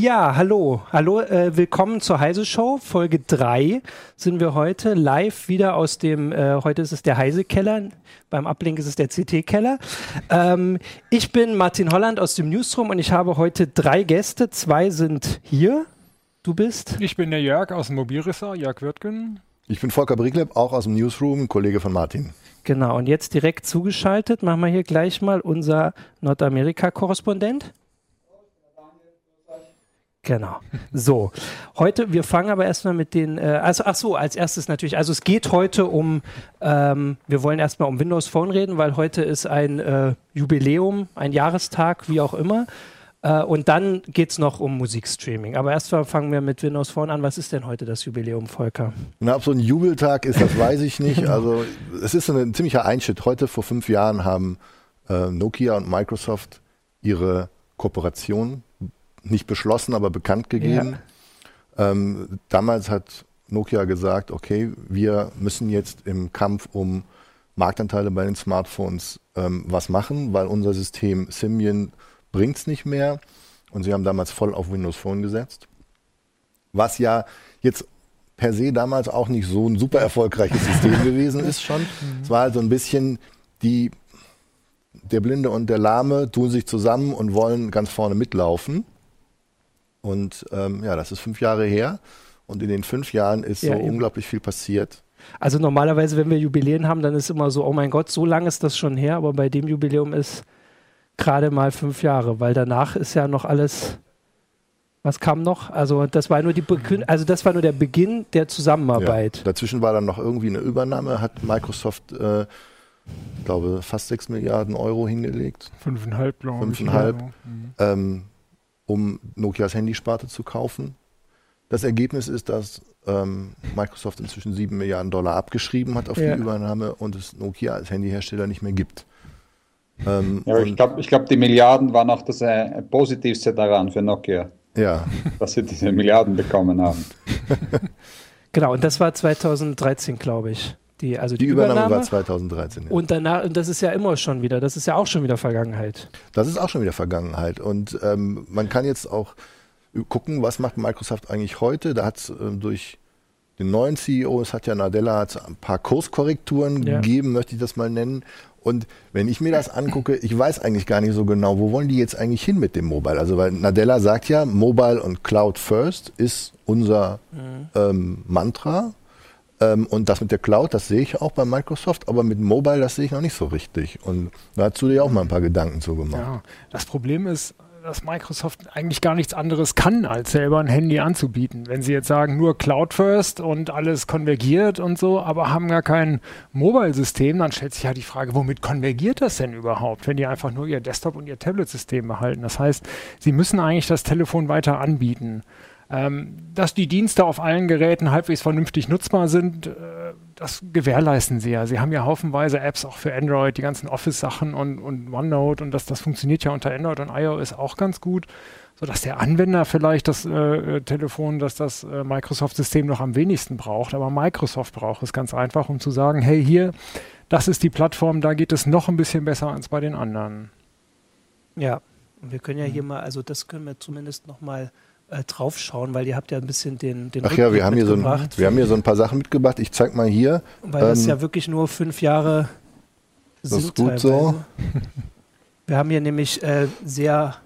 Ja, hallo. Hallo, äh, willkommen zur Heise Show. Folge 3 sind wir heute live wieder aus dem, äh, heute ist es der Heise Keller, beim Ablink ist es der CT Keller. Ähm, ich bin Martin Holland aus dem Newsroom und ich habe heute drei Gäste. Zwei sind hier. Du bist? Ich bin der Jörg aus dem Mobilressort, Jörg Wirtgen. Ich bin Volker Briegleb, auch aus dem Newsroom, Kollege von Martin. Genau, und jetzt direkt zugeschaltet, machen wir hier gleich mal unser Nordamerika-Korrespondent. Genau. So, heute, wir fangen aber erstmal mit den, äh, also ach so, als erstes natürlich, also es geht heute um, ähm, wir wollen erstmal um Windows Phone reden, weil heute ist ein äh, Jubiläum, ein Jahrestag, wie auch immer. Äh, und dann geht es noch um Musikstreaming. Aber erstmal fangen wir mit Windows Phone an. Was ist denn heute das Jubiläum, Volker? Na, ob so ein Jubeltag ist, das weiß ich nicht. Also es ist ein ziemlicher Einschnitt. Heute vor fünf Jahren haben äh, Nokia und Microsoft ihre Kooperation nicht beschlossen, aber bekannt gegeben. Ja. Ähm, damals hat Nokia gesagt, okay, wir müssen jetzt im Kampf um Marktanteile bei den Smartphones ähm, was machen, weil unser System Symbian bringt es nicht mehr. Und sie haben damals voll auf Windows Phone gesetzt. Was ja jetzt per se damals auch nicht so ein super erfolgreiches System gewesen ist schon. Es war halt so ein bisschen die, der Blinde und der Lahme tun sich zusammen und wollen ganz vorne mitlaufen. Und ähm, ja, das ist fünf Jahre her. Und in den fünf Jahren ist ja, so eben. unglaublich viel passiert. Also normalerweise, wenn wir Jubiläen haben, dann ist immer so, oh mein Gott, so lange ist das schon her. Aber bei dem Jubiläum ist gerade mal fünf Jahre, weil danach ist ja noch alles. Was kam noch? Also das war nur die Beginn, also das war nur der Beginn der Zusammenarbeit. Ja, dazwischen war dann noch irgendwie eine Übernahme, hat Microsoft, äh, ich glaube, fast sechs Milliarden Euro hingelegt. Fünfeinhalb, glaube ich. Fünfeinhalb. Mhm. Ähm, um Nokias Handysparte zu kaufen. Das Ergebnis ist, dass ähm, Microsoft inzwischen sieben Milliarden Dollar abgeschrieben hat auf ja. die Übernahme und es Nokia als Handyhersteller nicht mehr gibt. Ähm, ja, ich glaube, ich glaub, die Milliarden waren auch das äh, Positivste daran für Nokia. Ja. Dass sie diese Milliarden bekommen haben. genau, und das war 2013, glaube ich. Die, also die, die Übernahme, Übernahme, war 2013. Ja. Und danach, und das ist ja immer schon wieder, das ist ja auch schon wieder Vergangenheit. Das ist auch schon wieder Vergangenheit. Und ähm, man kann jetzt auch gucken, was macht Microsoft eigentlich heute. Da hat es ähm, durch den neuen CEO, es hat ja Nadella hat's ein paar Kurskorrekturen ja. gegeben, möchte ich das mal nennen. Und wenn ich mir das angucke, ich weiß eigentlich gar nicht so genau, wo wollen die jetzt eigentlich hin mit dem Mobile? Also weil Nadella sagt ja, Mobile und Cloud First ist unser mhm. ähm, Mantra. Ähm, und das mit der Cloud, das sehe ich auch bei Microsoft, aber mit Mobile, das sehe ich noch nicht so richtig. Und da hast du dir auch mal ein paar Gedanken zu gemacht. Ja, das Problem ist, dass Microsoft eigentlich gar nichts anderes kann, als selber ein Handy anzubieten. Wenn sie jetzt sagen, nur Cloud First und alles konvergiert und so, aber haben gar kein Mobile-System, dann stellt sich ja die Frage, womit konvergiert das denn überhaupt, wenn die einfach nur ihr Desktop- und ihr Tablet-System behalten? Das heißt, sie müssen eigentlich das Telefon weiter anbieten. Ähm, dass die Dienste auf allen Geräten halbwegs vernünftig nutzbar sind, äh, das gewährleisten sie ja. Sie haben ja haufenweise Apps auch für Android, die ganzen Office-Sachen und, und OneNote und das, das funktioniert ja unter Android und iOS auch ganz gut, sodass der Anwender vielleicht das äh, äh Telefon, dass das äh, Microsoft-System noch am wenigsten braucht. Aber Microsoft braucht es ganz einfach, um zu sagen, hey, hier, das ist die Plattform, da geht es noch ein bisschen besser als bei den anderen. Ja, wir können ja hier mal, also das können wir zumindest noch mal äh, draufschauen, weil ihr habt ja ein bisschen den, den Ach ja, wir haben, hier so ein, wir haben hier so ein paar Sachen mitgebracht. Ich zeig mal hier. Weil ähm, das ja wirklich nur fünf Jahre das sind. Das ist gut so. Wir haben hier nämlich äh, sehr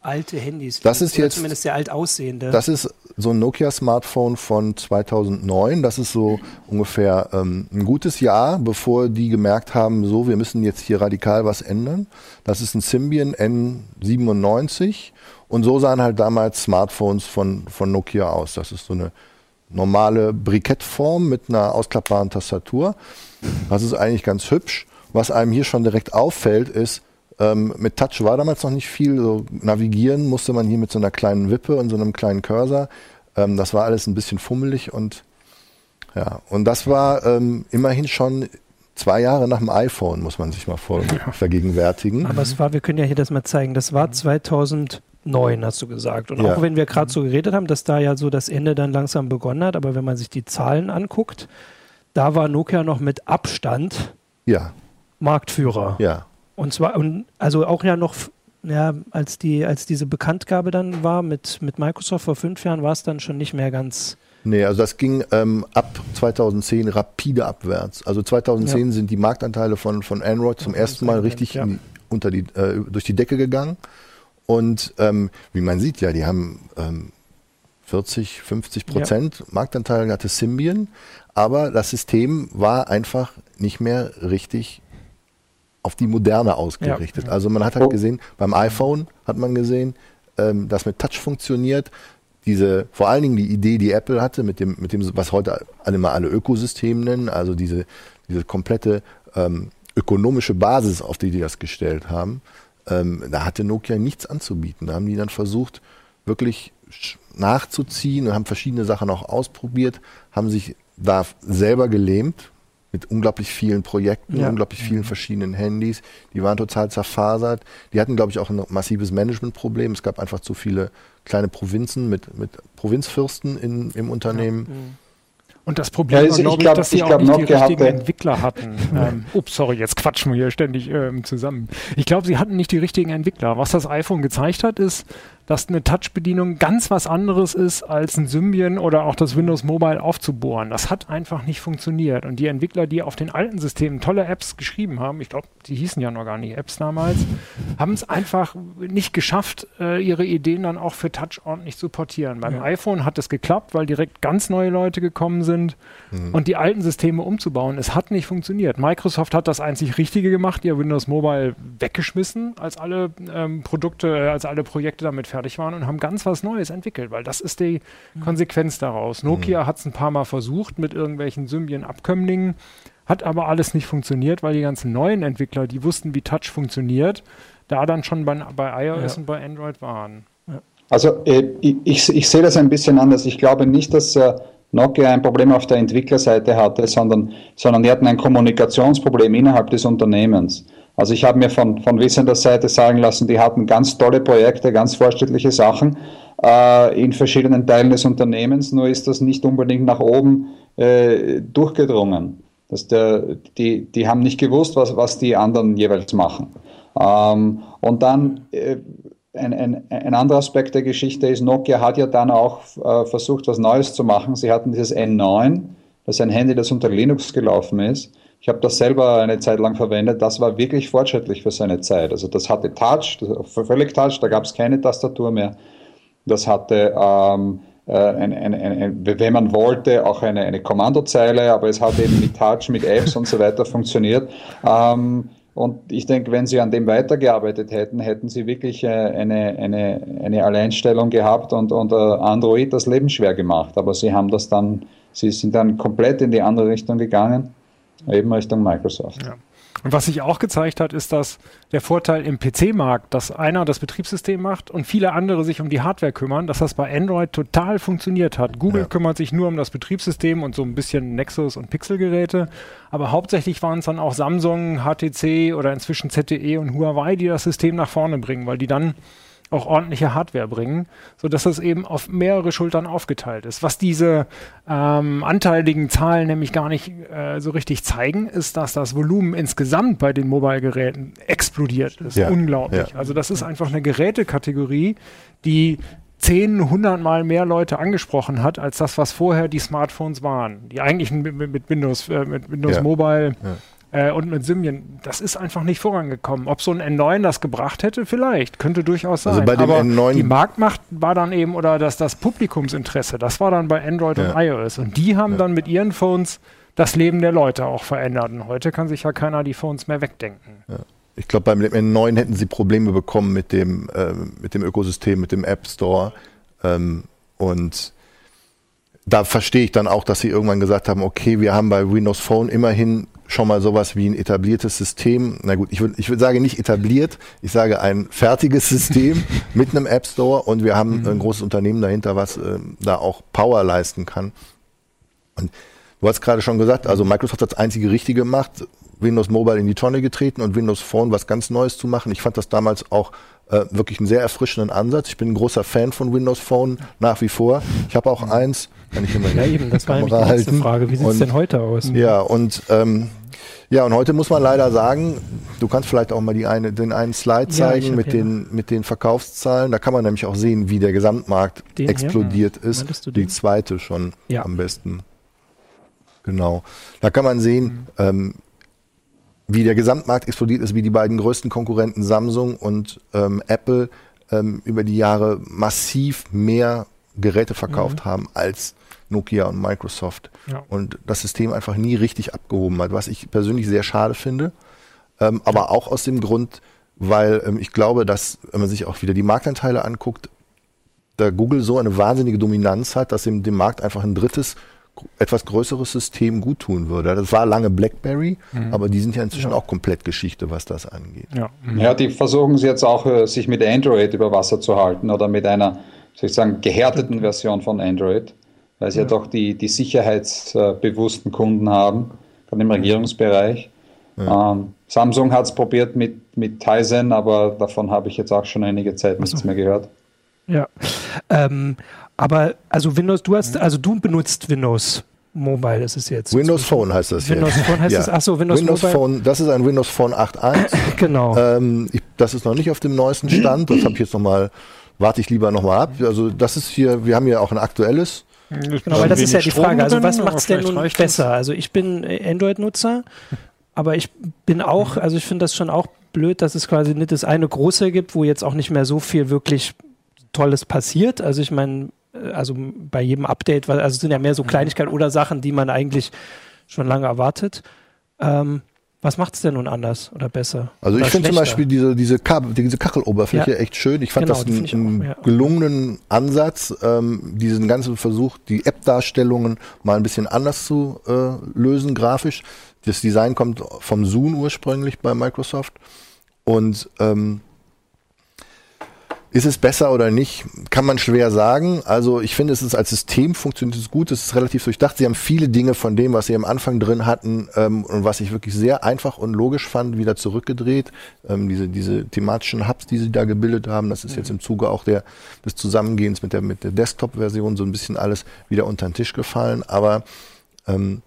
alte Handys. Das ist jetzt zumindest sehr alt aussehende. Das ist so ein Nokia-Smartphone von 2009. Das ist so ungefähr ähm, ein gutes Jahr, bevor die gemerkt haben, so, wir müssen jetzt hier radikal was ändern. Das ist ein Symbian N97 und so sahen halt damals Smartphones von, von Nokia aus. Das ist so eine normale Brikettform mit einer ausklappbaren Tastatur. Das ist eigentlich ganz hübsch. Was einem hier schon direkt auffällt, ist, ähm, mit Touch war damals noch nicht viel. So navigieren musste man hier mit so einer kleinen Wippe und so einem kleinen Cursor. Ähm, das war alles ein bisschen fummelig und ja, und das war ähm, immerhin schon zwei Jahre nach dem iPhone, muss man sich mal vor ja. vergegenwärtigen. Aber es war, wir können ja hier das mal zeigen, das war 2009, hast du gesagt. Und ja. auch wenn wir gerade so geredet haben, dass da ja so das Ende dann langsam begonnen hat, aber wenn man sich die Zahlen anguckt, da war Nokia noch mit Abstand ja. Marktführer. Ja. Und zwar, also auch ja noch ja, als die, als diese Bekanntgabe dann war mit, mit Microsoft vor fünf Jahren, war es dann schon nicht mehr ganz. Nee, also das ging ähm, ab 2010 rapide abwärts. Also 2010 ja. sind die Marktanteile von, von Android zum ersten Mal richtig ja. die, unter die, äh, durch die Decke gegangen. Und ähm, wie man sieht ja, die haben ähm, 40, 50 Prozent ja. Marktanteil hatte Symbian, aber das System war einfach nicht mehr richtig auf die Moderne ausgerichtet. Ja. Also man hat halt oh. gesehen, beim iPhone hat man gesehen, ähm, dass mit Touch funktioniert. Diese, vor allen Dingen die Idee, die Apple hatte, mit dem, mit dem, was heute alle mal alle Ökosystem nennen, also diese, diese komplette ähm, ökonomische Basis, auf die die das gestellt haben, ähm, da hatte Nokia nichts anzubieten. Da haben die dann versucht, wirklich nachzuziehen und haben verschiedene Sachen auch ausprobiert, haben sich da selber gelähmt mit unglaublich vielen Projekten, ja. unglaublich vielen mhm. verschiedenen Handys. Die waren total zerfasert. Die hatten, glaube ich, auch ein massives Managementproblem. Es gab einfach zu viele kleine Provinzen mit, mit Provinzfürsten in, im Unternehmen. Ja. Und das Problem ja, also war, glaube ich, glaub, dass sie auch nicht die richtigen hatte. Entwickler hatten. ähm, ups, sorry, jetzt quatschen wir hier ständig ähm, zusammen. Ich glaube, sie hatten nicht die richtigen Entwickler. Was das iPhone gezeigt hat, ist, dass eine Touch-Bedienung ganz was anderes ist, als ein Symbian oder auch das Windows Mobile aufzubohren. Das hat einfach nicht funktioniert. Und die Entwickler, die auf den alten Systemen tolle Apps geschrieben haben, ich glaube, die hießen ja noch gar nicht Apps damals, haben es einfach nicht geschafft, äh, ihre Ideen dann auch für Touch ordentlich zu portieren. Beim ja. iPhone hat es geklappt, weil direkt ganz neue Leute gekommen sind mhm. und die alten Systeme umzubauen. Es hat nicht funktioniert. Microsoft hat das einzig Richtige gemacht, ihr Windows Mobile weggeschmissen, als alle ähm, Produkte, äh, als alle Projekte damit fertig waren und haben ganz was Neues entwickelt, weil das ist die mhm. Konsequenz daraus. Nokia mhm. hat es ein paar Mal versucht mit irgendwelchen Symbian-Abkömmlingen, hat aber alles nicht funktioniert, weil die ganzen neuen Entwickler, die wussten, wie Touch funktioniert, da dann schon bei, bei iOS ja. und bei Android waren. Ja. Also äh, ich, ich, sehe das ein bisschen anders. Ich glaube nicht, dass äh, Nokia ein Problem auf der Entwicklerseite hatte, sondern, sondern die hatten ein Kommunikationsproblem innerhalb des Unternehmens. Also ich habe mir von, von wissender Seite sagen lassen, die hatten ganz tolle Projekte, ganz fortschrittliche Sachen äh, in verschiedenen Teilen des Unternehmens, nur ist das nicht unbedingt nach oben äh, durchgedrungen. Dass der, die, die haben nicht gewusst, was, was die anderen jeweils machen. Ähm, und dann äh, ein, ein, ein anderer Aspekt der Geschichte ist, Nokia hat ja dann auch äh, versucht, was Neues zu machen. Sie hatten dieses N9, das ist ein Handy, das unter Linux gelaufen ist ich habe das selber eine Zeit lang verwendet. Das war wirklich fortschrittlich für seine Zeit. Also das hatte Touch, völlig Touch, da gab es keine Tastatur mehr. Das hatte, ähm, äh, ein, ein, ein, wenn man wollte, auch eine, eine Kommandozeile, aber es hat eben mit Touch, mit Apps und so weiter funktioniert. Ähm, und ich denke, wenn Sie an dem weitergearbeitet hätten, hätten Sie wirklich äh, eine, eine, eine Alleinstellung gehabt und, und äh, Android das Leben schwer gemacht. Aber Sie haben das dann, Sie sind dann komplett in die andere Richtung gegangen eben Richtung Microsoft. Ja. Und was sich auch gezeigt hat, ist, dass der Vorteil im PC-Markt, dass einer das Betriebssystem macht und viele andere sich um die Hardware kümmern, dass das bei Android total funktioniert hat. Google ja. kümmert sich nur um das Betriebssystem und so ein bisschen Nexus und Pixel-Geräte, aber hauptsächlich waren es dann auch Samsung, HTC oder inzwischen ZTE und Huawei, die das System nach vorne bringen, weil die dann auch ordentliche Hardware bringen, sodass das eben auf mehrere Schultern aufgeteilt ist. Was diese ähm, anteiligen Zahlen nämlich gar nicht äh, so richtig zeigen, ist, dass das Volumen insgesamt bei den Mobile-Geräten explodiert ist. Ja, Unglaublich. Ja. Also das ist einfach eine Gerätekategorie, die 10, 100 Mal mehr Leute angesprochen hat, als das, was vorher die Smartphones waren. Die eigentlichen mit, mit Windows, äh, mit Windows ja. Mobile äh, und mit Symbian, das ist einfach nicht vorangekommen. Ob so ein N9 das gebracht hätte, vielleicht, könnte durchaus also sein. Also bei dem Aber N9 die Marktmacht war dann eben, oder das, das Publikumsinteresse, das war dann bei Android ja. und iOS. Und die haben ja. dann mit ihren Phones das Leben der Leute auch verändert. Und heute kann sich ja keiner die Phones mehr wegdenken. Ja. Ich glaube, beim N9 hätten sie Probleme bekommen mit dem, äh, mit dem Ökosystem, mit dem App Store. Ähm, und da verstehe ich dann auch, dass sie irgendwann gesagt haben, okay, wir haben bei Windows Phone immerhin schon mal sowas wie ein etabliertes System. Na gut, ich würde ich würd sagen nicht etabliert, ich sage ein fertiges System mit einem App Store und wir haben mhm. ein großes Unternehmen dahinter, was äh, da auch Power leisten kann. Und du hast gerade schon gesagt, also Microsoft hat das einzige Richtige gemacht. Windows Mobile in die Tonne getreten und Windows Phone was ganz Neues zu machen. Ich fand das damals auch äh, wirklich einen sehr erfrischenden Ansatz. Ich bin ein großer Fan von Windows Phone nach wie vor. Ich habe auch eins, kann ich immer Ja, eben, das war nämlich die halten. Frage. Wie sieht es denn heute aus? Ja, und ähm, ja, und heute muss man leider sagen, du kannst vielleicht auch mal die eine, den einen Slide Ja, zeigen hab mit, hier den, mit den Verkaufszahlen. Da kann man nämlich auch sehen, wie der Gesamtmarkt Den hier? explodiert ist. Meintest du Die den? zweite schon Ja. am besten. Genau. Da kann man sehen, ähm, wie der Gesamtmarkt explodiert ist, wie die beiden größten Konkurrenten Samsung und ähm, Apple ähm, über die Jahre massiv mehr Geräte verkauft Mhm. haben als Nokia und Microsoft. Ja. Und das System einfach nie richtig abgehoben hat, was ich persönlich sehr schade finde. Ähm, aber auch aus dem Grund, weil ähm, ich glaube, dass, wenn man sich auch wieder die Marktanteile anguckt, da Google so eine wahnsinnige Dominanz hat, dass ihm dem Markt einfach ein drittes, etwas größeres System gut tun würde. Das war lange BlackBerry, aber die sind ja inzwischen auch komplett Geschichte, was das angeht. Ja. Ja, die versuchen sie jetzt auch, äh, sich mit Android über Wasser zu halten oder mit einer, soll ich sagen, gehärteten Version von Android, weil sie ja, doch die, die sicherheitsbewussten Kunden haben, gerade im Regierungsbereich. Ähm, Samsung hat es probiert mit, mit Tizen, aber davon habe ich jetzt auch schon einige Zeit nichts mehr gehört. Ja. Ähm, aber also Windows, du hast, also du benutzt Windows Mobile, ist es jetzt. Windows Phone heißt das Windows jetzt. Phone heißt es? Ach so, Windows Mobile. Phone, das ist ein Windows Phone 8.1. Genau. Ähm, ich, das ist noch nicht auf dem neuesten Stand. Das habe ich jetzt noch mal, warte ich lieber noch mal ab. Also das ist hier, wir haben hier auch ein aktuelles. Genau, weil das ist ja die Frage. Also was macht es denn nun besser? Also ich bin Android-Nutzer, aber ich bin auch, also ich finde das schon auch blöd, dass es quasi nicht das eine große gibt, wo jetzt auch nicht mehr so viel wirklich Tolles passiert. Also ich meine, äh, also bei jedem Update, also es sind ja mehr so Kleinigkeiten oder Sachen, die man eigentlich schon lange erwartet. Ähm, was macht es denn nun anders oder besser? Also oder ich finde zum? Beispiel diese, diese, Kabel, diese Kacheloberfläche Ja. echt schön. Ich fand Genau, das auch, einen ja. gelungenen Ansatz, ähm, diesen ganzen Versuch, die App-Darstellungen mal ein bisschen anders zu äh, lösen grafisch. Das Design kommt vom Zoom ursprünglich bei Microsoft. Und ähm, ist es besser oder nicht? Kann man schwer sagen. Also ich finde, es ist als System funktioniert es gut. Es ist relativ durchdacht. Sie haben viele Dinge von dem, was sie am Anfang drin hatten ähm, und was ich wirklich sehr einfach und logisch fand, wieder zurückgedreht. Ähm, diese, diese thematischen Hubs, die sie da gebildet haben, das ist jetzt im Zuge auch der, des Zusammengehens mit der, mit der Desktop-Version so ein bisschen alles wieder unter den Tisch gefallen. Aber ähm,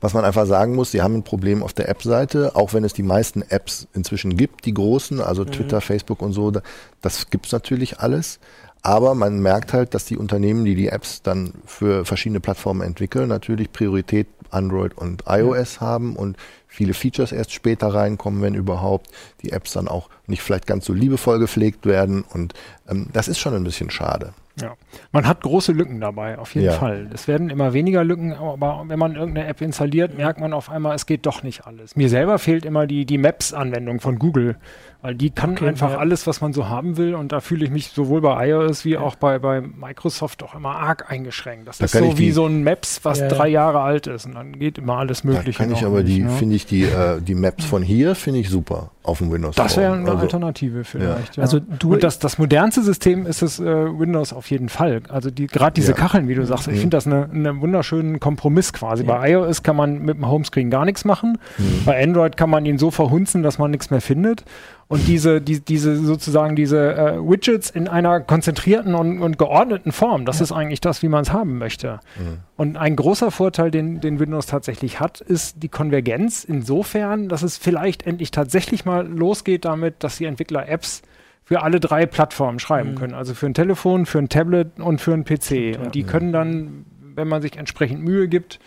was man einfach sagen muss, sie haben ein Problem auf der App-Seite, auch wenn es die meisten Apps inzwischen gibt, die großen, also Twitter, Facebook und so, da- das gibt's natürlich alles. Aber man merkt halt, dass die Unternehmen, die die Apps dann für verschiedene Plattformen entwickeln, natürlich Priorität Android und iOS haben und viele Features erst später reinkommen, wenn überhaupt die Apps dann auch nicht vielleicht ganz so liebevoll gepflegt werden. Und ähm, das ist schon ein bisschen schade. Ja. Man hat große Lücken dabei, auf jeden Ja. Fall. Es werden immer weniger Lücken, aber wenn man irgendeine App installiert, merkt man auf einmal, es geht doch nicht alles. Mir selber fehlt immer die, die Maps-Anwendung von Google, weil die kann Okay, einfach ja. alles, was man so haben will und da fühle ich mich sowohl bei iOS wie auch bei, bei Microsoft auch immer arg eingeschränkt. Das Da ist so wie so ein Maps, was Ja. drei Jahre alt ist und dann geht immer alles Da Mögliche. kann ich aber nicht, die, ne? finde ich die, äh, die Maps von hier, finde ich super auf dem Windows Das wäre eine Also- Alternative vielleicht. Ja. Also du- und das, das modernste System ist es äh, Windows auf jeden Fall. Also die gerade diese Ja. Kacheln, wie du sagst, ich Mhm. finde das eine, eine wunderschönen Kompromiss quasi. Ja. Bei iOS kann man mit dem Homescreen gar nichts machen. Mhm. Bei Android kann man ihn so verhunzen, dass man nichts mehr findet. Und diese, die, diese sozusagen diese äh, Widgets in einer konzentrierten und, und geordneten Form, das ist eigentlich das, wie man es haben möchte. Mhm. Und ein großer Vorteil, den, den Windows tatsächlich hat, ist die Konvergenz insofern, dass es vielleicht endlich tatsächlich mal losgeht damit, dass die Entwickler Apps für alle drei Plattformen schreiben Mhm. können. Also für ein Telefon, für ein Tablet und für ein PC. Ja. Und die können dann, wenn man sich entsprechend Mühe gibt,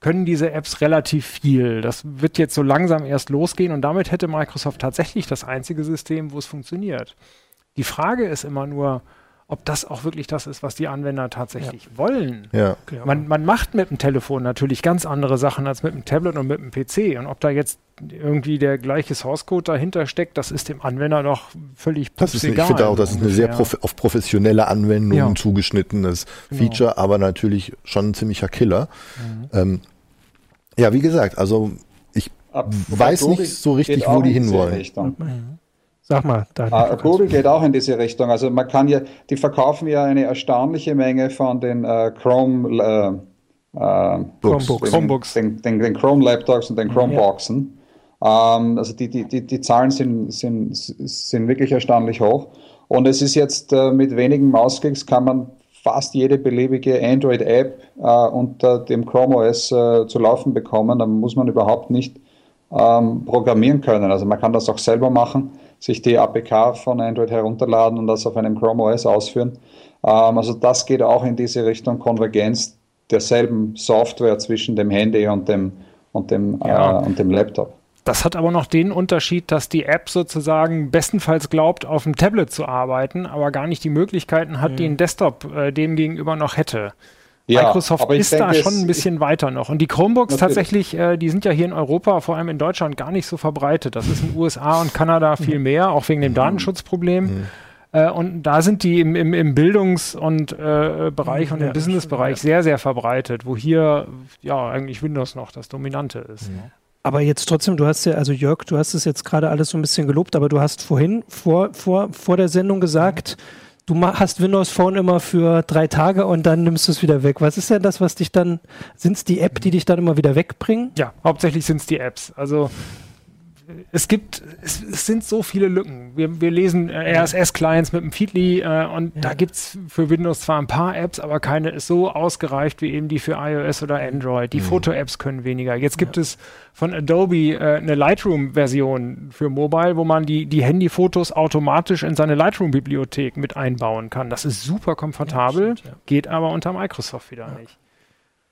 können diese Apps relativ viel. Das wird jetzt so langsam erst losgehen und damit hätte Microsoft tatsächlich das einzige System, wo es funktioniert. Die Frage ist immer nur, ob das auch wirklich das ist, was die Anwender tatsächlich wollen. Ja. Okay, aber- Man, man macht mit dem Telefon natürlich ganz andere Sachen als mit dem Tablet und mit dem PC. Und ob da jetzt irgendwie der gleiche Source-Code dahinter steckt, das ist dem Anwender doch völlig Das ist, ich egal. finde auch, das ist eine sehr prof auf professionelle Anwendung Ja. zugeschnittenes Genau. Feature, aber natürlich schon ein ziemlicher Killer. Mhm. Ähm, ja, wie gesagt, also ich Ab- weiß nicht so richtig, wo die hinwollen. Richtung. Sag mal, Daniel. Ah, Google geht auch in diese Richtung. Also man kann ja, die verkaufen ja eine erstaunliche Menge von den äh, Chrome äh, äh, Chromebooks. Chromebooks. Den, den, den Chrome-Laptops und den Chromeboxen. Ja. Ähm, also die, die, die, die Zahlen sind, sind, sind wirklich erstaunlich hoch. Und es ist jetzt äh, mit wenigen Mausklicks kann man fast jede beliebige Android-App äh, unter dem Chrome OS äh, zu laufen bekommen. Da muss man überhaupt nicht ähm, programmieren können. Also man kann das auch selber machen, sich die APK von Android herunterladen und das auf einem Chrome OS ausführen. Ähm, also das geht auch in diese Richtung Konvergenz derselben Software zwischen dem Handy und dem, und dem, ja. äh, und dem Laptop. Das hat aber noch den Unterschied, dass die App sozusagen bestenfalls glaubt, auf dem Tablet zu arbeiten, aber gar nicht die Möglichkeiten hat, mhm. die ein Desktop äh, dem gegenüber noch hätte. Ja, Microsoft ist denke, da schon ein bisschen weiter noch. Und die Chromebooks natürlich. tatsächlich, äh, die sind ja hier in Europa, vor allem in Deutschland, gar nicht so verbreitet. Das ist in den USA und Kanada viel mehr, auch wegen dem mhm. Datenschutzproblem. Mhm. Äh, und da sind die im, im, im Bildungs- und äh, Bereich und im Business-Bereich sehr, sehr verbreitet, wo hier ja eigentlich Windows noch das Dominante ist. Mhm. Aber jetzt trotzdem, du hast ja, also Jörg, du hast es jetzt gerade alles so ein bisschen gelobt, aber du hast vorhin vor, vor, vor der Sendung gesagt, du hast Windows Phone immer für drei Tage und dann nimmst du es wieder weg. Was ist denn das, was dich dann, sind es die App, die dich dann immer wieder wegbringen? Ja, hauptsächlich sind es die Apps. Also es gibt, es, es, sind so viele Lücken. Wir, wir lesen äh, RSS-Clients mit dem Feedly äh, und ja. da gibt es für Windows zwar ein paar Apps, aber keine ist so ausgereift wie eben die für iOS oder Android. Die mhm. Foto-Apps können weniger. Jetzt gibt ja. es von Adobe äh, eine Lightroom-Version für Mobile, wo man die, die Handy-Fotos automatisch in seine Lightroom-Bibliothek mit einbauen kann. Das ist super komfortabel, ja, stimmt, geht aber unter Microsoft wieder nicht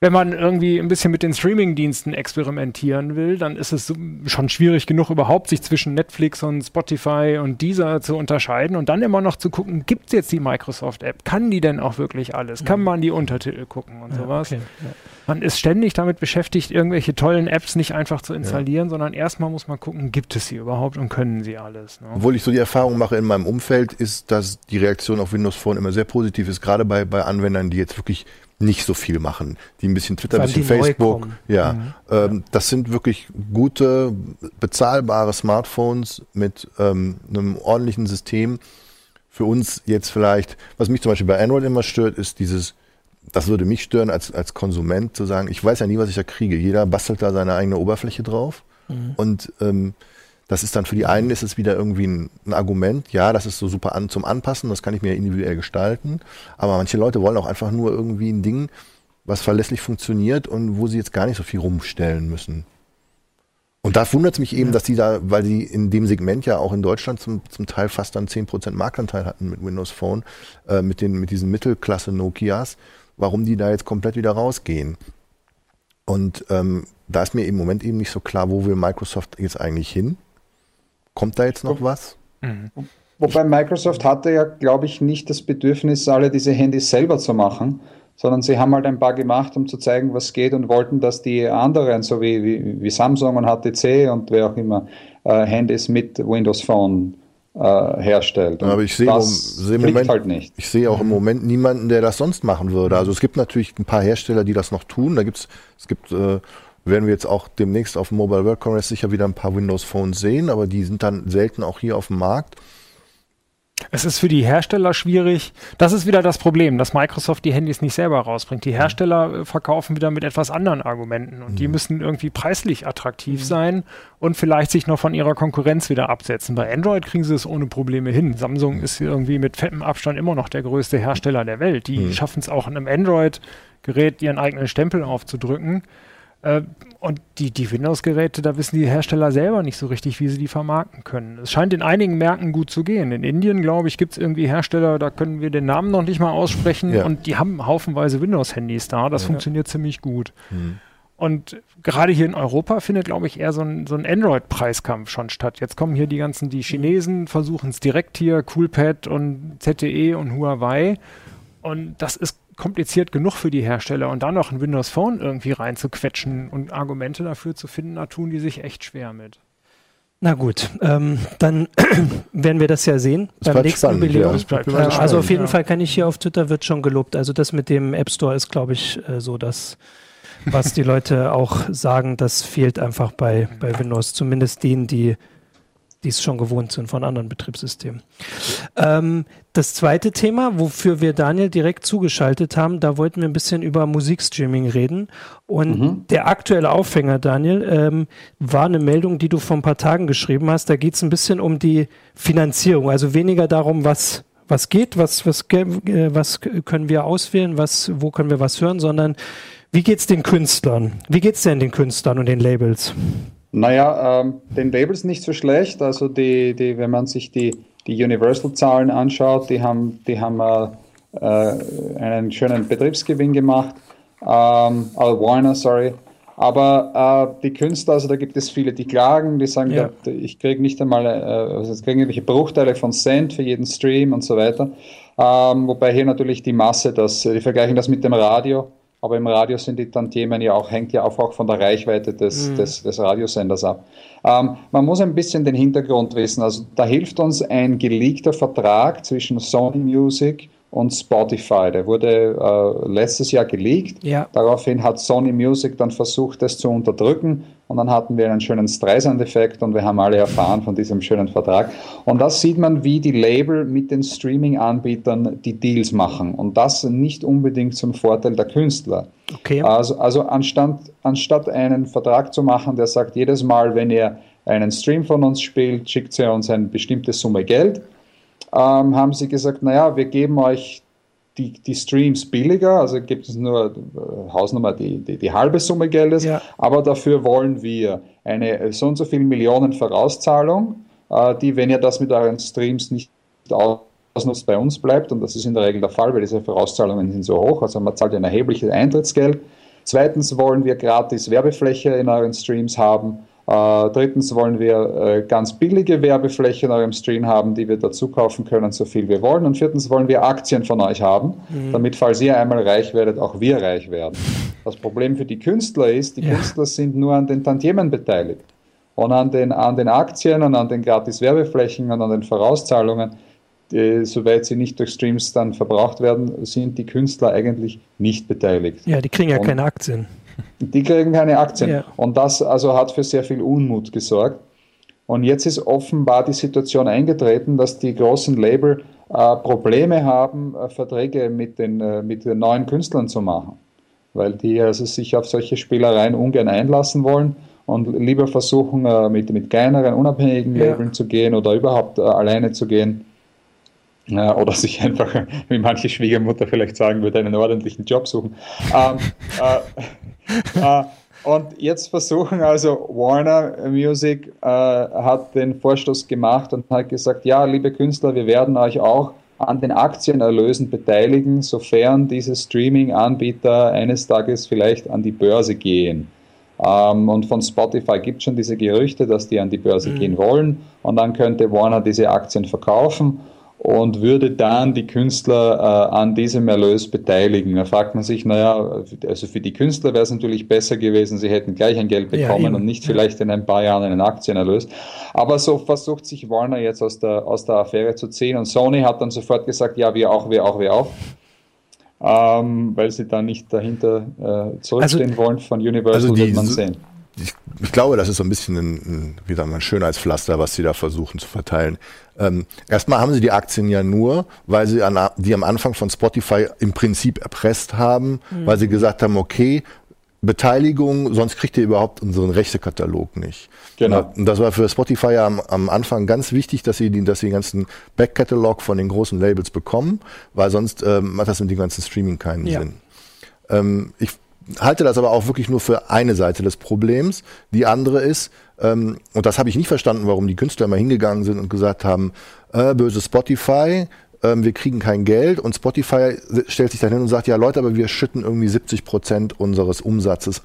wenn man irgendwie ein bisschen mit den Streaming-Diensten experimentieren will, dann ist es schon schwierig genug, überhaupt sich zwischen Netflix und Spotify und dieser zu unterscheiden und dann immer noch zu gucken, gibt es jetzt die Microsoft-App? Kann die denn auch wirklich alles? Kann man die Untertitel gucken und ja, sowas? Okay, ja. Man ist ständig damit beschäftigt, irgendwelche tollen Apps nicht einfach zu installieren, ja. sondern erstmal muss man gucken, gibt es sie überhaupt und können sie alles? Ne? Obwohl ich so die Erfahrung mache in meinem Umfeld, ist, dass die Reaktion auf Windows Phone immer sehr positiv ist, gerade bei, bei Anwendern, die jetzt wirklich nicht so viel machen, die ein bisschen Twitter, ein bisschen Facebook. Ja, mhm. ähm, das sind wirklich gute, bezahlbare Smartphones mit ähm, einem ordentlichen System. Für uns jetzt vielleicht, was mich zum Beispiel bei Android immer stört, ist dieses, das würde mich stören als, als Konsument zu sagen, ich weiß ja nie, was ich da kriege. Jeder bastelt da seine eigene Oberfläche drauf. Mhm. Und ähm, das ist dann für die einen ist es wieder irgendwie ein, ein, Argument, ja, das ist so super an, zum Anpassen, das kann ich mir individuell gestalten. Aber manche Leute wollen auch einfach nur irgendwie ein Ding, was verlässlich funktioniert und wo sie jetzt gar nicht so viel rumstellen müssen. Und da wundert es mich eben, ja. dass die da, weil die in dem Segment ja auch in Deutschland zum, zum Teil fast dann 10% Marktanteil hatten mit Windows Phone, äh, mit, den, mit diesen Mittelklasse Nokias, warum die da jetzt komplett wieder rausgehen. Und ähm, da ist mir im Moment eben nicht so klar, wo will Microsoft jetzt eigentlich hin. Kommt da jetzt noch was? Mhm. Wobei Microsoft hatte ja, glaube ich, nicht das Bedürfnis, alle diese Handys selber zu machen, sondern sie haben halt ein paar gemacht, um zu zeigen, was geht und wollten, dass die anderen, so wie, wie, wie Samsung und HTC und wer auch immer, äh, Handys mit Windows Phone äh, herstellt. Und aber ich sehe seh im Moment, halt nicht. ich sehe auch im Moment niemanden, der das sonst machen würde. Also es gibt natürlich ein paar Hersteller, die das noch tun. Da gibt's, es gibt äh, werden wir jetzt auch demnächst auf dem Mobile World Congress sicher wieder ein paar Windows Phones sehen, aber die sind dann selten auch hier auf dem Markt. Es ist für die Hersteller schwierig. Das ist wieder das Problem, dass Microsoft die Handys nicht selber rausbringt. Die mhm. Hersteller äh, verkaufen wieder mit etwas anderen Argumenten und mhm. die müssen irgendwie preislich attraktiv mhm. sein und vielleicht sich noch von ihrer Konkurrenz wieder absetzen. Bei Android kriegen sie es ohne Probleme hin. Samsung mhm. ist irgendwie mit fettem Abstand immer noch der größte Hersteller der Welt. Die mhm. schaffen es auch in einem Android-Gerät ihren eigenen Stempel aufzudrücken. Äh, und die, die Windows-Geräte, da wissen die Hersteller selber nicht so richtig, wie sie die vermarkten können. Es scheint in einigen Märkten gut zu gehen. In Indien, glaube ich, gibt es irgendwie Hersteller, da können wir den Namen noch nicht mal aussprechen ja. und die haben haufenweise Windows-Handys da. Das ja. funktioniert ziemlich gut. Mhm. Und gerade hier in Europa findet, glaube ich, eher so ein, so ein Android-Preiskampf schon statt. Jetzt kommen hier die ganzen, die Chinesen versuchen es direkt hier, Coolpad und ZTE und Huawei. Und das ist kompliziert genug für die Hersteller und dann noch ein Windows Phone irgendwie reinzuquetschen und Argumente dafür zu finden, da tun die sich echt schwer mit. Na gut, ähm, dann werden wir das ja sehen das beim nächsten spannend, Jubiläum. Ja, äh, also auf jeden ja. Fall kann ich hier auf Twitter wird schon gelobt. Also das mit dem App Store ist, glaube ich, äh, so das, was die Leute auch sagen, das fehlt einfach bei, bei Windows, zumindest denen, die die es schon gewohnt sind von anderen Betriebssystemen. Ähm, das zweite Thema, wofür wir Daniel direkt zugeschaltet haben, da wollten wir ein bisschen über Musikstreaming reden. Und mhm. der aktuelle Aufhänger, Daniel, ähm, war eine Meldung, die du vor ein paar Tagen geschrieben hast. Da geht es ein bisschen um die Finanzierung, also weniger darum, was was geht, was, was, äh, was können wir auswählen, was, wo können wir was hören, sondern wie geht's den Künstlern? Wie geht's denn den Künstlern und den Labels? Naja, ähm, den Labels nicht so schlecht. Also die, die, wenn man sich die, die Universal-Zahlen anschaut, die haben, die haben äh, einen schönen Betriebsgewinn gemacht. Ähm, also Warner, sorry. Aber äh, die Künstler, also da gibt es viele, die klagen, die sagen, ja. da, ich kriege nicht einmal, äh, also ich kriege irgendwelche Bruchteile von Cent für jeden Stream und so weiter. Ähm, wobei hier natürlich die Masse, das, die vergleichen das mit dem Radio, aber im Radio sind die Tantiemen ja auch, hängt ja auch, auch von der Reichweite des, mhm. des, des Radiosenders ab. Ähm, man muss ein bisschen den Hintergrund wissen. Also da hilft uns ein geleakter Vertrag zwischen Sony Music und Spotify. Der wurde äh, letztes Jahr geleakt. Ja. Daraufhin hat Sony Music dann versucht, das zu unterdrücken. Und dann hatten wir einen schönen Streisand-Effekt und wir haben alle erfahren von diesem schönen Vertrag. Und das sieht man, wie die Label mit den Streaming-Anbietern die Deals machen. Und das nicht unbedingt zum Vorteil der Künstler. Okay. Also, also anstatt, anstatt einen Vertrag zu machen, der sagt, jedes Mal, wenn ihr einen Stream von uns spielt, schickt ihr uns eine bestimmte Summe Geld ähm, haben sie gesagt, naja, wir geben euch die, die Streams billiger, also gibt es nur äh, Hausnummer die, die, die, halbe Summe Geldes, ja. aber dafür wollen wir eine äh, so und so viel Millionen Vorauszahlung, äh, die, wenn ihr das mit euren Streams nicht ausnutzt, bei uns bleibt, und das ist in der Regel der Fall, weil diese Vorauszahlungen sind so hoch, also man zahlt ein erhebliches Eintrittsgeld. Zweitens wollen wir gratis Werbefläche in euren Streams haben. Äh, drittens wollen wir äh, ganz billige Werbefläche in eurem Stream haben, die wir dazu kaufen können, so viel wir wollen. Und viertens wollen wir Aktien von euch haben, mhm. damit, falls ihr einmal reich werdet, auch wir reich werden. Das Problem für die Künstler ist, die ja. Künstler sind nur an den Tantiemen beteiligt. Und an den, an den Aktien und an den gratis Werbeflächen und an den Vorauszahlungen, die, soweit sie nicht durch Streams dann verbraucht werden, sind die Künstler eigentlich nicht beteiligt. Ja, die kriegen ja und, keine Aktien. Die kriegen keine Aktien. Ja. Und das also hat für sehr viel Unmut gesorgt. Und jetzt ist offenbar die Situation eingetreten, dass die großen Label äh, Probleme haben, äh, Verträge mit den, äh, mit den neuen Künstlern zu machen. Weil die also sich auf solche Spielereien ungern einlassen wollen und lieber versuchen, äh, mit, mit kleineren, unabhängigen ja. Labeln zu gehen oder überhaupt äh, alleine zu gehen. Oder sich einfach, wie manche Schwiegermutter vielleicht sagen würde, einen ordentlichen Job suchen. Ähm, äh, äh, und jetzt versuchen also Warner Music äh, hat den Vorstoß gemacht und hat gesagt, ja, liebe Künstler, wir werden euch auch an den Aktienerlösen beteiligen, sofern diese Streaming-Anbieter eines Tages vielleicht an die Börse gehen. Ähm, und von Spotify gibt es schon diese Gerüchte, dass die an die Börse mhm. gehen wollen und dann könnte Warner diese Aktien verkaufen und würde dann die Künstler äh, an diesem Erlös beteiligen. Da fragt man sich, naja, also für die Künstler wäre es natürlich besser gewesen, sie hätten gleich ein Geld bekommen ja, und nicht vielleicht in ein paar Jahren einen Aktienerlös. Aber so versucht sich Warner jetzt aus der, aus der Affäre zu ziehen und Sony hat dann sofort gesagt, ja, wir auch, wir auch, wir auch. Ähm, weil sie dann nicht dahinter äh, zurückstehen also, wollen von Universal, also die, wird man sehen ich, ich, glaube, das ist so ein bisschen ein, ein, wie sagt man, Schönheitspflaster, was sie da versuchen zu verteilen. Ähm, erstmal haben sie die Aktien ja nur, weil sie an, die am Anfang von Spotify im Prinzip erpresst haben, mhm. weil sie gesagt haben, okay, Beteiligung, sonst kriegt ihr überhaupt unseren Rechtekatalog nicht. Genau. Und das war für Spotify ja am, am Anfang ganz wichtig, dass sie, die, dass sie den ganzen Backkatalog von den großen Labels bekommen, weil sonst ähm, macht das mit dem ganzen Streaming keinen ja. Sinn. Ähm, ich halte das aber auch wirklich nur für eine Seite des Problems. Die andere ist, ähm, und das habe ich nicht verstanden, warum die Künstler immer hingegangen sind und gesagt haben, äh, böse Spotify, äh, wir kriegen kein Geld und Spotify stellt sich dann hin und sagt, ja Leute, aber wir schütten irgendwie 70 Prozent unseres Umsatzes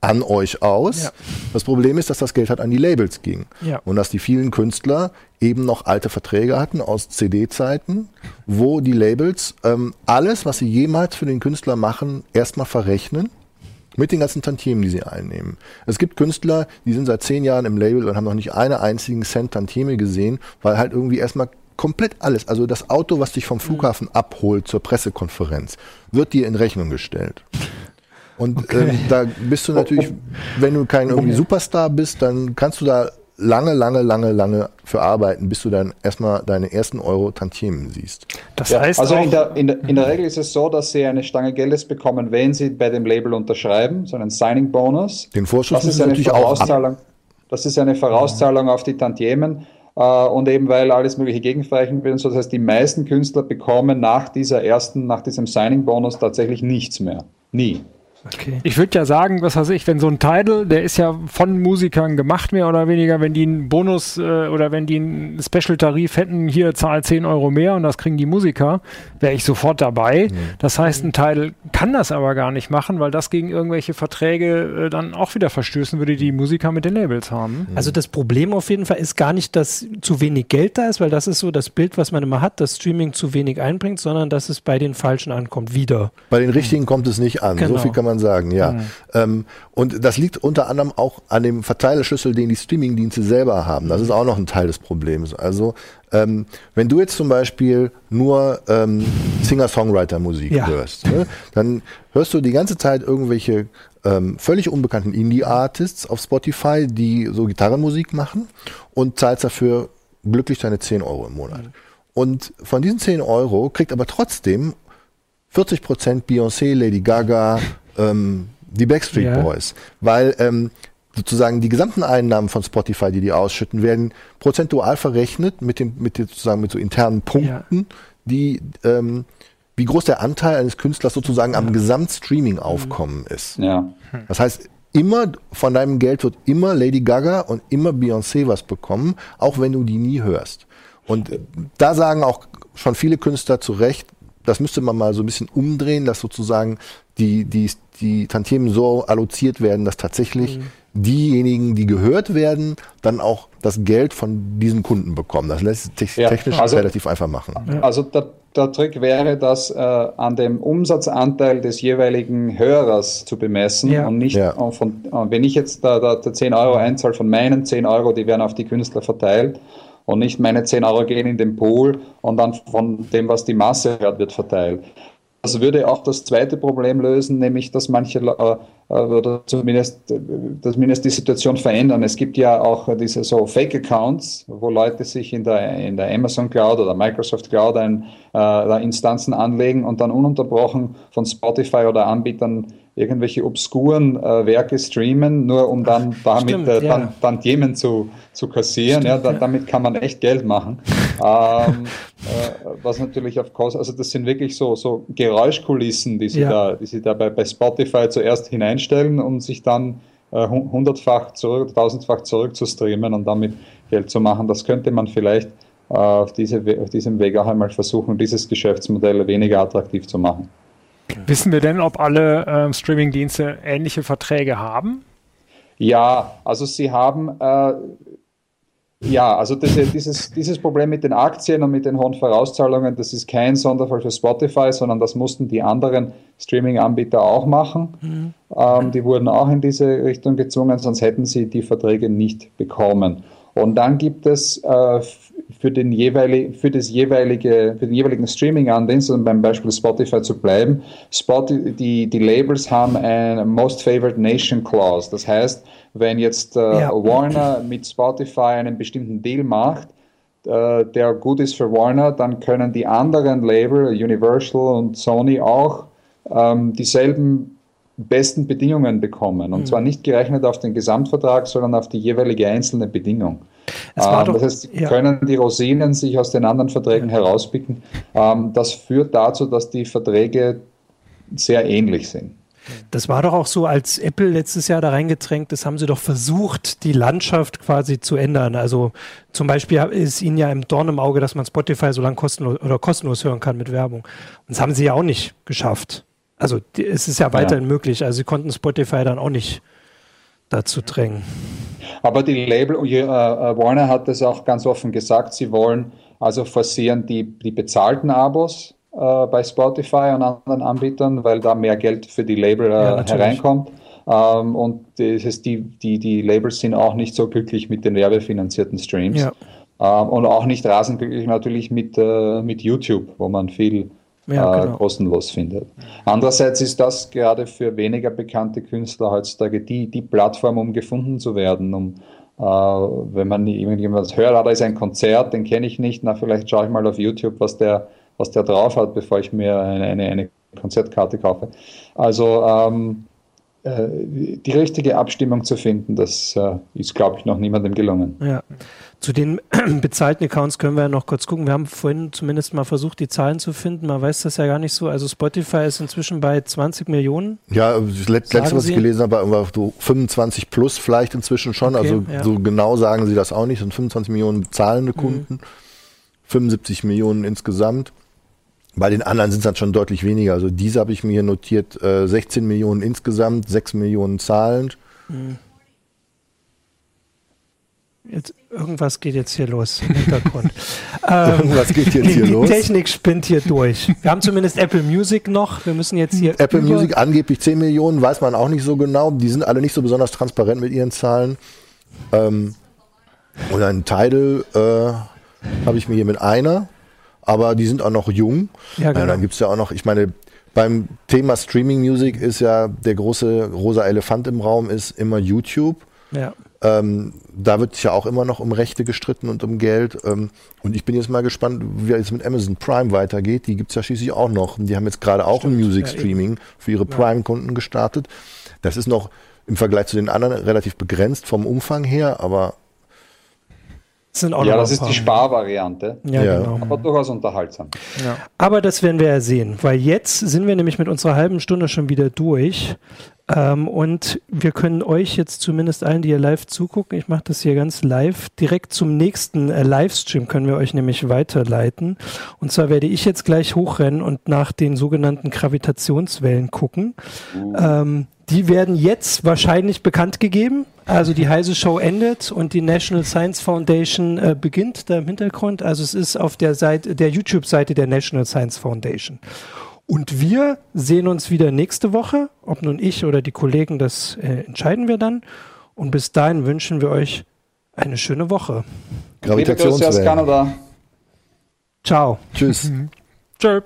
an euch aus. Ja. Das Problem ist, dass das Geld halt an die Labels ging. Ja. Und dass die vielen Künstler eben noch alte Verträge hatten aus CD-Zeiten, wo die Labels ähm, alles, was sie jemals für den Künstler machen, erstmal verrechnen mit den ganzen Tantiemen, die sie einnehmen. Es gibt Künstler, die sind seit zehn Jahren im Label und haben noch nicht einen einzigen Cent Tantieme gesehen, weil halt irgendwie erstmal komplett alles, also das Auto, was dich vom mhm. Flughafen abholt zur Pressekonferenz, wird dir in Rechnung gestellt. Und okay. ähm, da bist du natürlich, wenn du kein irgendwie Superstar bist, dann kannst du da lange, lange, lange, lange für arbeiten, bis du dann erstmal deine ersten Euro Tantiemen siehst. Das ja, heißt also in der, in, der, in der Regel ist es so, dass sie eine Stange Geldes bekommen, wenn sie bei dem Label unterschreiben, so einen Signing-Bonus. Den Vorschuss das ist eine natürlich Vorauszahlung. Auch das ist eine Vorauszahlung auf die Tantiemen. Uh, und eben weil alles mögliche gegenverrechnet wird. So, das heißt, die meisten Künstler bekommen nach dieser ersten, nach diesem Signing-Bonus tatsächlich nichts mehr. Nie. Okay. Ich würde ja sagen, was weiß ich, wenn so ein Title, der ist ja von Musikern gemacht, mehr oder weniger, wenn die einen Bonus äh, oder wenn die einen Special-Tarif hätten, hier zahlt 10 Euro mehr und das kriegen die Musiker, wäre ich sofort dabei. Mhm. Das heißt, ein Title kann das aber gar nicht machen, weil das gegen irgendwelche Verträge äh, dann auch wieder verstößen würde, die Musiker mit den Labels haben. Also das Problem auf jeden Fall ist gar nicht, dass zu wenig Geld da ist, weil das ist so das Bild, was man immer hat, dass Streaming zu wenig einbringt, sondern dass es bei den Falschen ankommt, wieder. Bei den Richtigen mhm. kommt es nicht an. Genau. So viel kann man man sagen, ja. Mhm. Ähm, und das liegt unter anderem auch an dem Verteilerschlüssel, den die Streamingdienste selber haben. Das ist auch noch ein Teil des Problems. Also ähm, wenn du jetzt zum Beispiel nur ähm, Singer-Songwriter-Musik ja. hörst, ne, dann hörst du die ganze Zeit irgendwelche ähm, völlig unbekannten Indie-Artists auf Spotify, die so Gitarrenmusik machen und zahlst dafür glücklich deine 10 Euro im Monat. Mhm. Und von diesen 10 Euro kriegt aber trotzdem 40 Prozent Beyoncé, Lady Gaga, ähm, die Backstreet ja. Boys, weil ähm, sozusagen die gesamten Einnahmen von Spotify, die die ausschütten, werden prozentual verrechnet mit dem mit den, sozusagen mit so internen Punkten, ja. die ähm, wie groß der Anteil eines Künstlers sozusagen ja. am Gesamtstreaming-Aufkommen ist. Ja. Das heißt, immer von deinem Geld wird immer Lady Gaga und immer Beyoncé was bekommen, auch wenn du die nie hörst. Und da sagen auch schon viele Künstler zu Recht, das müsste man mal so ein bisschen umdrehen, dass sozusagen die, die, die Tantiemen so alloziert werden, dass tatsächlich mhm. diejenigen, die gehört werden, dann auch das Geld von diesen Kunden bekommen. Das lässt sich ja, technisch also, relativ einfach machen. Also der, der Trick wäre, das äh, an dem Umsatzanteil des jeweiligen Hörers zu bemessen ja. und nicht ja. von, wenn ich jetzt da, da, da 10 Euro einzahle von meinen 10 Euro, die werden auf die Künstler verteilt und nicht meine 10 Euro gehen in den Pool und dann von dem, was die Masse hört, wird verteilt. Das würde auch das zweite Problem lösen, nämlich dass manche äh oder zumindest, äh, zumindest die Situation verändern. Es gibt ja auch diese so Fake-Accounts, wo Leute sich in der, in der Amazon Cloud oder Microsoft Cloud ein, äh, Instanzen anlegen und dann ununterbrochen von Spotify oder Anbietern irgendwelche obskuren äh, Werke streamen, nur um dann damit Stimmt, äh, ja. Tantiemen zu, zu kassieren. Stimmt, ja, da, damit kann man echt Geld machen. ähm, äh, was natürlich auf Kosten, also das sind wirklich so, so Geräuschkulissen, die sie ja. da, die sie da bei, bei Spotify zuerst hineinstellen, um sich dann äh, hundertfach zurück, tausendfach zurück zu streamen und damit Geld zu machen. Das könnte man vielleicht äh, auf, diese, auf diesem Weg auch einmal versuchen, dieses Geschäftsmodell weniger attraktiv zu machen. Wissen wir denn, ob alle äh, Streaming-Dienste ähnliche Verträge haben? Ja, also sie haben, äh, ja, also das, dieses, dieses Problem mit den Aktien und mit den hohen Vorauszahlungen, das ist kein Sonderfall für Spotify, sondern das mussten die anderen Streaming-Anbieter auch machen. Mhm. Ähm, die wurden auch in diese Richtung gezwungen, sonst hätten sie die Verträge nicht bekommen. Und dann gibt es äh, für, den jeweilig, für, das jeweilige, für den jeweiligen Streaming-Andienst, um beim Beispiel Spotify zu bleiben, Spotify, die, die Labels haben ein Most Favored Nation Clause. Das heißt, wenn jetzt äh, ja. Warner mit Spotify einen bestimmten Deal macht, äh, der gut ist für Warner, dann können die anderen Label, Universal und Sony auch ähm, dieselben besten Bedingungen bekommen. Und mhm. zwar nicht gerechnet auf den Gesamtvertrag, sondern auf die jeweilige einzelne Bedingung. Ähm, doch, das heißt, ja. können die Rosinen sich aus den anderen Verträgen herauspicken. Ähm, das führt dazu, dass die Verträge sehr ähnlich sind. Das war doch auch so, als Apple letztes Jahr da reingedrängt ist, haben sie doch versucht, die Landschaft quasi zu ändern. Also zum Beispiel ist ihnen ja im Dorn im Auge, dass man Spotify so lange kostenlos oder kostenlos hören kann mit Werbung. Und das haben sie ja auch nicht geschafft. Also die, es ist ja weiterhin ja. möglich. Also sie konnten Spotify dann auch nicht dazu drängen. Aber die Label, uh, Warner hat das auch ganz offen gesagt, sie wollen also forcieren die, die bezahlten Abos äh, bei Spotify und anderen Anbietern, weil da mehr Geld für die Label äh, ja, hereinkommt. Ähm, und das heißt, die, die, die Labels sind auch nicht so glücklich mit den werbefinanzierten Streams. Ja. Ähm, und auch nicht rasend glücklich natürlich mit, äh, mit YouTube, wo man viel ja, äh, genau. kostenlos findet. Andererseits ist das gerade für weniger bekannte Künstler heutzutage die, die Plattform, um gefunden zu werden, um, Äh, wenn man irgendjemand hört, ah, da ist ein Konzert, den kenne ich nicht, na vielleicht schaue ich mal auf YouTube, was der, was der drauf hat, bevor ich mir eine, eine, eine Konzertkarte kaufe. Also ähm, äh, die richtige Abstimmung zu finden, das äh, ist, glaube ich, noch niemandem gelungen. Ja. Zu den bezahlten Accounts können wir ja noch kurz gucken. Wir haben vorhin zumindest mal versucht, die Zahlen zu finden. Man weiß das ja gar nicht so. Also Spotify ist inzwischen bei 20 Millionen. Ja, das letzte, was ich gelesen habe, war so 25 plus vielleicht inzwischen schon. Okay, also ja. so genau sagen sie das auch nicht. Es sind 25 Millionen zahlende Kunden, mhm. 75 Millionen insgesamt. Bei den anderen sind es dann schon deutlich weniger. Also diese habe ich mir hier notiert, äh, 16 Millionen insgesamt, 6 Millionen zahlend. Mhm. Jetzt, irgendwas geht jetzt hier los im Hintergrund. ähm, irgendwas geht jetzt hier die, los. Die Technik spinnt hier durch. Wir haben zumindest Apple Music noch. Wir müssen jetzt hier. Apple Music angeblich 10 Millionen, weiß man auch nicht so genau. Die sind alle nicht so besonders transparent mit ihren Zahlen. Ähm, und ein Tidal äh, habe ich mir hier mit einer aber die sind auch noch jung. Ja, genau. Äh, dann gibt es ja auch noch, ich meine, beim Thema Streaming Music ist ja der große rosa Elefant im Raum ist immer YouTube. Ja. Ähm, da wird ja auch immer noch um Rechte gestritten und um Geld. Ähm, und ich bin jetzt mal gespannt, wie es mit Amazon Prime weitergeht. Die gibt es ja schließlich auch noch. Die haben jetzt gerade auch Stimmt, ein Music Streaming ja, für ihre Prime-Kunden gestartet. Das ist noch im Vergleich zu den anderen relativ begrenzt vom Umfang her, aber sind auch ja, das ist die Sparvariante. Ja, ja, genau. Aber durchaus unterhaltsam. Ja. Aber das werden wir ja sehen, weil jetzt sind wir nämlich mit unserer halben Stunde schon wieder durch. Ähm, und wir können euch jetzt zumindest allen, die hier live zugucken, ich mache das hier ganz live, direkt zum nächsten äh, Livestream können wir euch nämlich weiterleiten. Und zwar werde ich jetzt gleich hochrennen und nach den sogenannten Gravitationswellen gucken. Uh. Ähm, die werden jetzt wahrscheinlich bekannt gegeben. Also die Heise Show endet und die National Science Foundation äh, beginnt da im Hintergrund. Also es ist auf der Seite, der YouTube-Seite der National Science Foundation. Und wir sehen uns wieder nächste Woche. Ob nun ich oder die Kollegen, das äh, entscheiden wir dann. Und bis dahin wünschen wir euch eine schöne Woche. Gravitationswellen. Ciao. Tschüss. Tschüss.